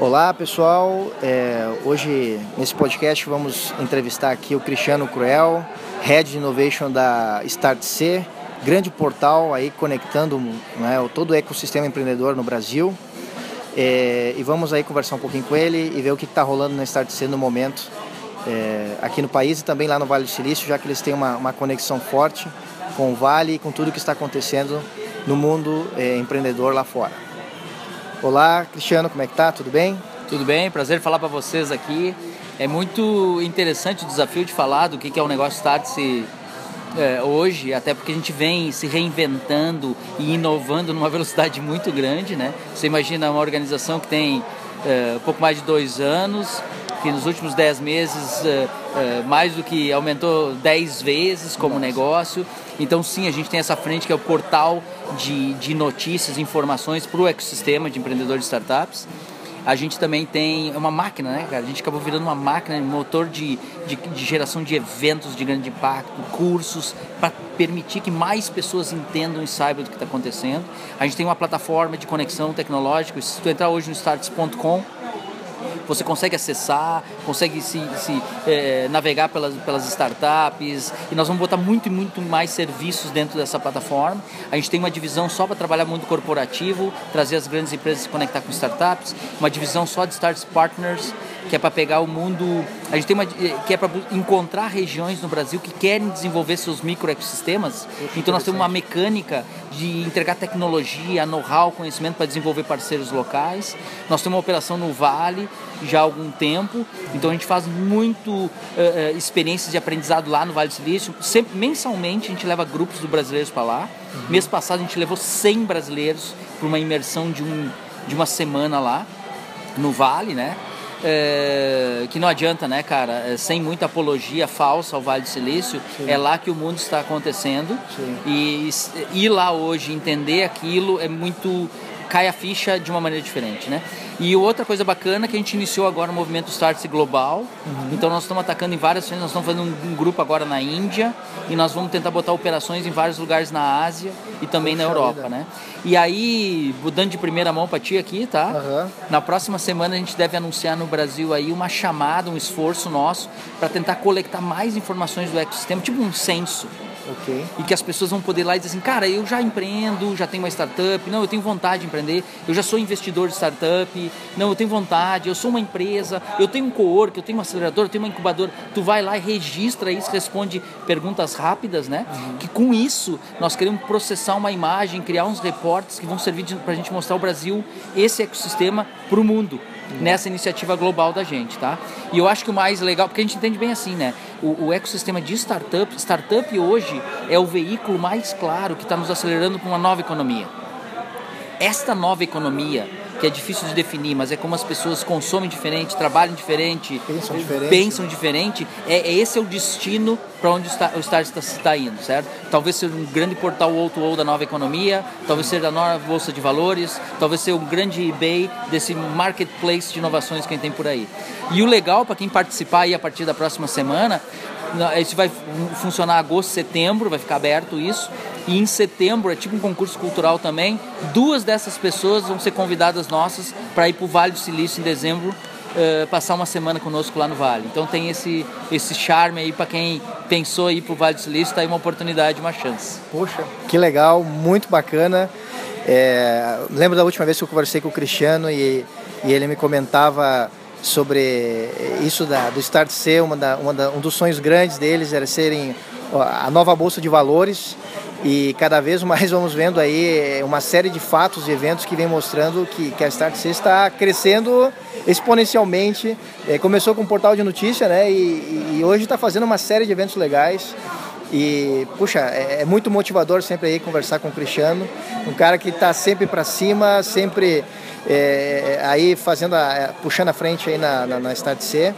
Olá pessoal, é, hoje nesse podcast vamos entrevistar aqui o Cristiano Cruel, Head de Innovation da StartC, grande portal aí conectando né, todo o ecossistema empreendedor no Brasil. É, e vamos aí conversar um pouquinho com ele e ver o que está rolando na StartC no momento é, aqui no país e também lá no Vale do Silício, já que eles têm uma, uma conexão forte com o Vale e com tudo que está acontecendo no mundo é, empreendedor lá fora. Olá, Cristiano, como é que tá? Tudo bem? Tudo bem, prazer falar para vocês aqui. É muito interessante o desafio de falar do que é o negócio Startse é, hoje, até porque a gente vem se reinventando e inovando numa velocidade muito grande, né? Você imagina uma organização que tem é, pouco mais de dois anos, que nos últimos dez meses é, é mais do que aumentou dez vezes como negócio. Então sim, a gente tem essa frente que é o portal de, de notícias, informações para o ecossistema de empreendedores de startups. A gente também tem uma máquina, né, cara? A gente acabou virando uma máquina, um motor de, de, de geração de eventos de grande impacto, cursos, para permitir que mais pessoas entendam e saibam do que está acontecendo. A gente tem uma plataforma de conexão tecnológica. Se tu entrar hoje no starts.com, você consegue acessar, consegue se, se é, navegar pelas, pelas startups e nós vamos botar muito e muito mais serviços dentro dessa plataforma. A gente tem uma divisão só para trabalhar muito corporativo, trazer as grandes empresas se conectar com startups, uma divisão só de Startups Partners, que é para pegar o mundo. A gente tem uma que é para encontrar regiões no Brasil que querem desenvolver seus microecossistemas. Então nós temos uma mecânica de entregar tecnologia, know-how, conhecimento para desenvolver parceiros locais. Nós temos uma operação no Vale já há algum tempo, então a gente faz muito uh, uh, experiências de aprendizado lá no Vale do Silício. Sempre, mensalmente a gente leva grupos do brasileiros para lá. Uhum. Mês passado a gente levou 100 brasileiros para uma imersão de, um, de uma semana lá no Vale, né? É, que não adianta, né, cara? É, sem muita apologia falsa ao Vale do Silício, Sim. é lá que o mundo está acontecendo. Sim. E ir lá hoje, entender aquilo, é muito. Cai a ficha de uma maneira diferente, né? E outra coisa bacana é que a gente iniciou agora o movimento Startse Global. Uhum. Então nós estamos atacando em várias frentes, nós estamos fazendo um, um, grupo agora na Índia e nós vamos tentar botar operações em vários lugares na Ásia e também Puxa na Europa, vida. né? E aí, mudando de primeira mão para ti aqui, tá? Uhum. Na próxima semana a gente deve anunciar no Brasil aí uma chamada, um esforço nosso para tentar coletar mais informações do ecossistema, tipo um censo. Okay. E que as pessoas vão poder lá e dizer assim, cara, eu já empreendo, já tenho uma startup, não, eu tenho vontade de empreender, eu já sou investidor de startup, não, eu tenho vontade, eu sou uma empresa, eu tenho um co-work, eu tenho um acelerador, eu tenho uma incubadora. Tu vai lá e registra isso, responde perguntas rápidas, né? Uhum. Que com isso nós queremos processar uma imagem, criar uns reportes que vão servir para a gente mostrar o Brasil, esse ecossistema, para o mundo nessa iniciativa global da gente, tá? E eu acho que o mais legal, porque a gente entende bem assim, né? O, o ecossistema de startup, startup hoje é o veículo mais claro que está nos acelerando para uma nova economia. Esta nova economia que é difícil de definir, mas é como as pessoas consomem diferente, trabalham diferente, pensam diferente. Pensam diferente. É, é esse é o destino para onde o Start está, está indo, certo? Talvez seja um grande portal O2O da nova economia, talvez seja da nova bolsa de valores, talvez seja um grande eBay desse marketplace de inovações que a gente tem por aí. E o legal para quem participar aí a partir da próxima semana, isso vai funcionar agosto, setembro, vai ficar aberto isso. E em setembro, é tipo um concurso cultural também, duas dessas pessoas vão ser convidadas nossas para ir para o Vale do Silício em dezembro, uh, passar uma semana conosco lá no Vale. Então tem esse, esse charme aí para quem pensou ir para o Vale do Silício, está aí uma oportunidade, uma chance. Poxa, que legal, muito bacana. É, lembro da última vez que eu conversei com o Cristiano e, e ele me comentava sobre isso da, do Start C, uma da, uma da, um dos sonhos grandes deles era serem a nova bolsa de valores e cada vez mais vamos vendo aí uma série de fatos e eventos que vem mostrando que, que a Start C está crescendo exponencialmente. É, começou com um portal de notícia, né? E, e hoje está fazendo uma série de eventos legais. E, puxa, é, é, muito motivador sempre aí conversar com o Cristiano, um cara que está sempre para cima, sempre é, aí fazendo a, puxando a frente aí na, na, na Start C.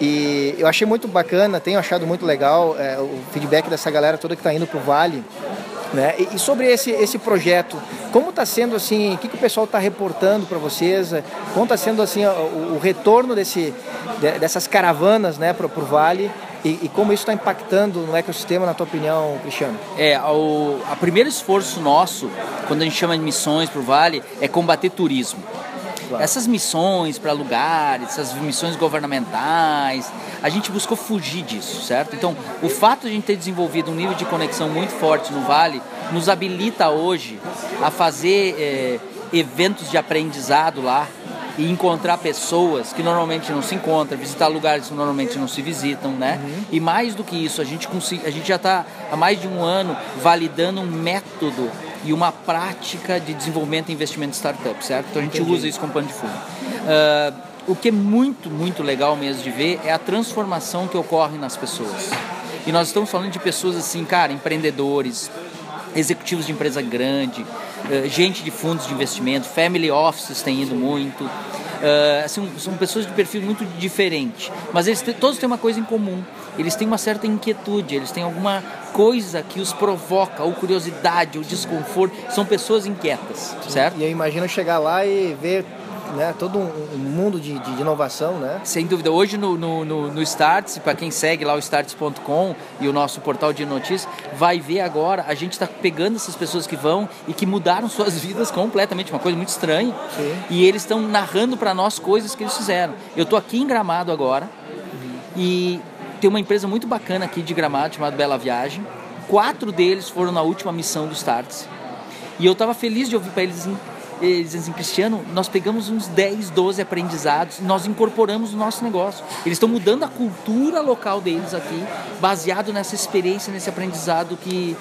E eu achei muito bacana, tenho achado muito legal é, o feedback dessa galera toda que está indo para o Vale. Né? E, e, sobre esse, esse projeto, como está sendo assim, o que, que o pessoal está reportando para vocês? Como está sendo assim o, o retorno desse, dessas caravanas né, para o Vale e, e, como isso está impactando no ecossistema, na tua opinião, Cristiano? É, o a primeiro esforço nosso, quando a gente chama de missões para o Vale, é combater turismo. Claro. Essas missões para lugares, essas missões governamentais, a gente buscou fugir disso, certo? Então, o fato de a gente ter desenvolvido um nível de conexão muito forte no Vale nos habilita hoje a fazer é, eventos de aprendizado lá e encontrar pessoas que normalmente não se encontram, visitar lugares que normalmente não se visitam, né? Uhum. E mais do que isso, a gente, a gente já está há mais de um ano validando um método e uma prática de desenvolvimento e investimento de startup, certo? Então a gente Entendi. usa isso como pano de fundo. Uh, o que é muito, muito legal mesmo de ver é a transformação que ocorre nas pessoas. E nós estamos falando de pessoas assim, cara, empreendedores, executivos de empresa grande, uh, gente de fundos de investimento, family offices tem ido muito. Uh, assim, são pessoas de perfil muito diferente, mas eles todos têm uma coisa em comum. Eles têm uma certa inquietude, eles têm alguma coisa que os provoca, ou curiosidade, ou desconforto. São pessoas inquietas, certo? E eu imagino chegar lá e ver né, todo um mundo de, de, inovação, né? Sem dúvida. Hoje no, no, no, no Starts, para quem segue lá o starts.com e o nosso portal de notícias, vai ver agora, a gente está pegando essas pessoas que vão e que mudaram suas vidas completamente, uma coisa muito estranha. Sim. E eles estão narrando para nós coisas que eles fizeram. Eu estou aqui em Gramado agora uhum. e tem uma empresa muito bacana aqui de Gramado chamada Bela Viagem. Quatro deles foram na última missão do Starts. E eu estava feliz de ouvir para eles eles dizem assim, Cristiano, nós pegamos uns 10, 12 aprendizados, nós incorporamos no nosso negócio. Eles estão mudando a cultura local deles aqui, baseado nessa experiência, nesse aprendizado que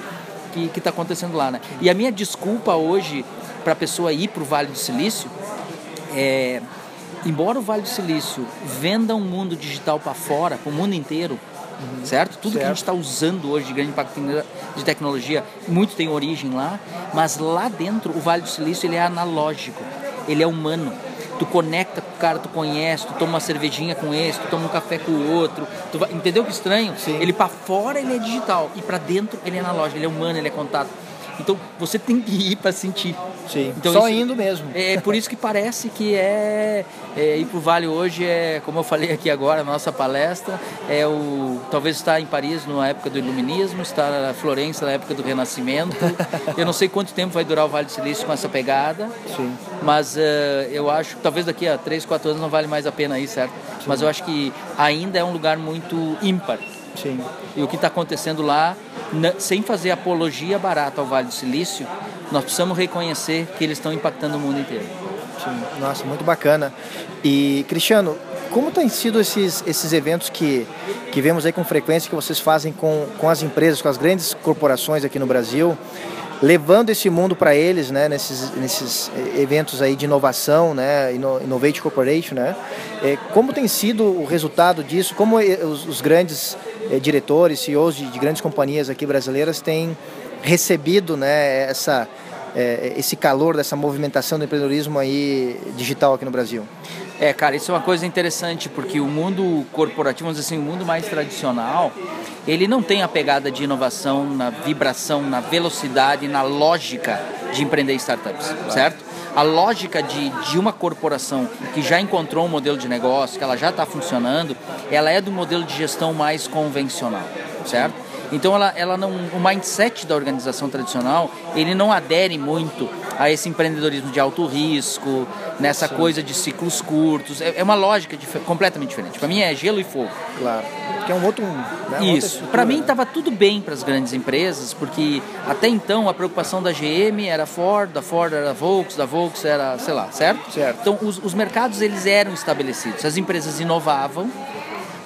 que está acontecendo lá, né? E a minha desculpa hoje para a pessoa ir para o Vale do Silício é, embora o Vale do Silício venda um mundo digital para fora, para o mundo inteiro, Uhum. certo? Tudo certo. que a gente está usando hoje de grande impacto de tecnologia, muito tem origem lá, mas lá dentro o Vale do Silício ele é analógico, ele é humano. Tu conecta com o cara, tu conhece, tu toma uma cervejinha com esse, tu toma um café com o outro, vai... entendeu que estranho? Sim. Ele para fora ele é digital e para dentro ele é analógico, ele é humano, ele é contato. Então você tem que ir para sentir. Sim. Então, Só isso, indo mesmo. É por isso que parece que é, é ir para o Vale hoje é, como eu falei aqui agora, na nossa palestra, é o talvez estar em Paris na época do Iluminismo, estar na Florença na época do Renascimento. eu não sei quanto tempo vai durar o Vale do Silício com essa pegada. Sim. Mas uh, eu acho talvez daqui a 3, 4 anos não vale mais a pena ir, certo? Sim. Mas eu acho que ainda é um lugar muito ímpar. Sim. E o que está acontecendo lá, sem fazer apologia barata ao Vale do Silício, nós precisamos reconhecer que eles estão impactando o mundo inteiro. Sim. Nossa, muito bacana. E, Cristiano, como têm sido esses, esses eventos que, que vemos aí com frequência que vocês fazem com, com as empresas, com as grandes corporações aqui no Brasil? levando esse mundo para eles, né, nesses, nesses eh, eventos aí de inovação, né, Innovate Corporation, né, é, como tem sido o resultado disso, como eh, os, os grandes é, diretores, CEOs de, de, grandes companhias aqui brasileiras têm recebido, né, essa, é, esse calor dessa movimentação do empreendedorismo aí digital aqui no Brasil? É, cara, isso é uma coisa interessante, porque o mundo corporativo, vamos dizer assim, o mundo mais tradicional, ele não tem a pegada de inovação na vibração, na velocidade, na lógica de empreender startups, certo? A lógica de, de uma corporação que já encontrou um modelo de negócio, que ela já está funcionando, ela é do modelo de gestão mais convencional, certo? Então ela, ela não, o mindset da organização tradicional, ele não adere muito a esse empreendedorismo de alto risco, nessa Sim. coisa de ciclos curtos. É, é uma lógica dif completamente diferente. Para mim é gelo e fogo. Claro. Que é um outro. Né, Isso. Para mim estava tudo bem para as grandes empresas, porque até então a preocupação da GM era Ford, da Ford era Volks, da Volks era, sei lá, certo? Certo. Então os, os mercados eles eram estabelecidos. As empresas inovavam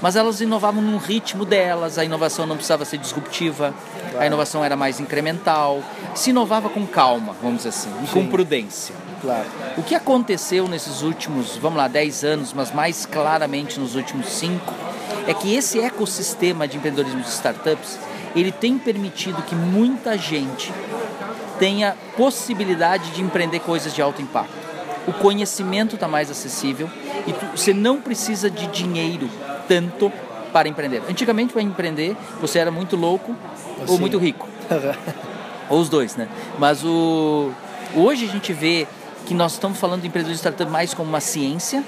mas elas inovavam num ritmo delas, a inovação não precisava ser disruptiva, claro. a inovação era mais incremental, se inovava com calma, vamos dizer assim, e com prudência. Claro. O que aconteceu nesses últimos, vamos lá, 10 anos, mas mais claramente nos últimos 5, é que esse ecossistema de empreendedorismo de startups, ele tem permitido que muita gente tenha possibilidade de empreender coisas de alto impacto. O conhecimento está mais acessível e tu, você não precisa de dinheiro tanto para empreender. Antigamente, para empreender, você era muito louco assim. ou muito rico. ou os dois, né? Mas o... hoje a gente vê que nós estamos falando de empreendedorismo de startup mais como uma ciência,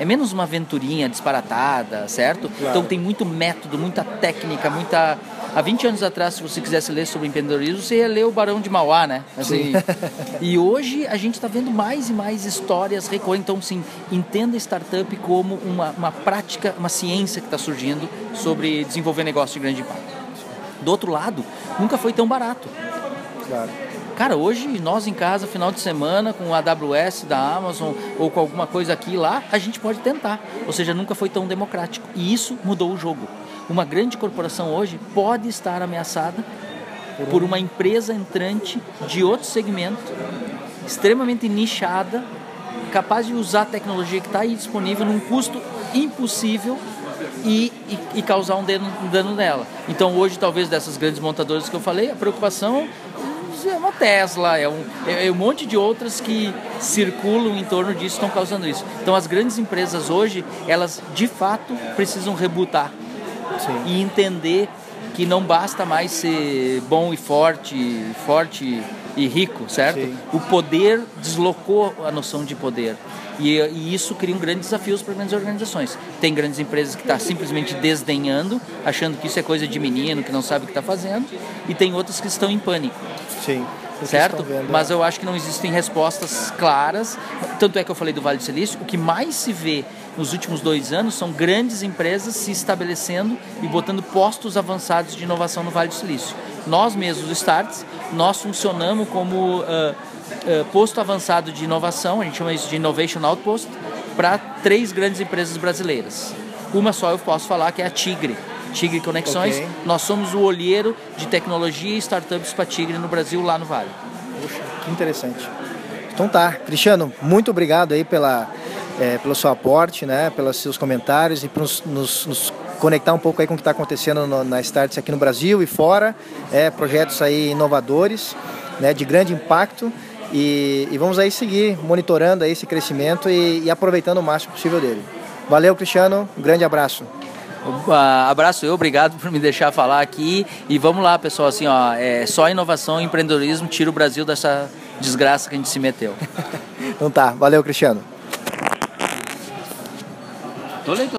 é menos uma aventurinha disparatada, certo? Claro. Então tem muito método, muita técnica, muita Há 20 anos atrás, se você quisesse ler sobre empreendedorismo, você ia ler o Barão de Mauá, né? Assim, e hoje a gente está vendo mais e mais histórias recorrentes. Então, sim, entenda startup como uma, uma prática, uma ciência que está surgindo sobre desenvolver negócio de grande impacto. Do outro lado, nunca foi tão barato. Claro. Cara, hoje nós em casa, final de semana, com a AWS da Amazon ou com alguma coisa aqui lá, a gente pode tentar. Ou seja, nunca foi tão democrático. E isso mudou o jogo. Uma grande corporação hoje pode estar ameaçada por uma empresa entrante de outro segmento, extremamente nichada, capaz de usar a tecnologia que está aí disponível num custo impossível e, e, e causar um dano, um dano nela. Então hoje, talvez dessas grandes montadoras que eu falei, a preocupação é uma Tesla, é um, é um monte de outras que circulam em torno disso estão causando isso. Então as grandes empresas hoje, elas de fato precisam rebutar Sim. e entender que não basta mais ser bom e forte, forte e rico, certo? Sim. O poder deslocou a noção de poder. E, e, isso cria um grande desafios para grandes organizações. Tem grandes empresas que estão tá simplesmente desdenhando, achando que isso é coisa de menino, que não sabe o que está fazendo, e tem outras que estão em pânico. Sim. Certo? Mas é. eu acho que não existem respostas claras. Tanto é que eu falei do Vale do Silício. O que mais se vê nos últimos dois anos são grandes empresas se estabelecendo e botando postos avançados de inovação no Vale do Silício. Nós mesmos, o Starts, nós funcionamos como uh, uh, posto avançado de inovação, a gente chama isso de Innovation Outpost, para três grandes empresas brasileiras. Uma só eu posso falar que é a Tigre, Tigre Conexões. Okay. Nós somos o olheiro de tecnologia e startups para Tigre no Brasil, lá no Vale. Puxa, que interessante. Então tá, Cristiano, muito obrigado aí pela, é, pelo seu aporte, né, pelos seus comentários e por nos, nos, nos conectar um pouco aí com o que está acontecendo no, na Starts aqui no Brasil e fora, é, projetos aí inovadores, né, de grande impacto e, e vamos aí seguir monitorando aí esse crescimento e, e aproveitando o máximo possível dele. Valeu, Cristiano, um grande abraço. Uh, abraço eu, obrigado por me deixar falar aqui. E vamos lá, pessoal, assim, ó, é só inovação e empreendedorismo tira o Brasil dessa desgraça que a gente se meteu. então tá, valeu, Cristiano.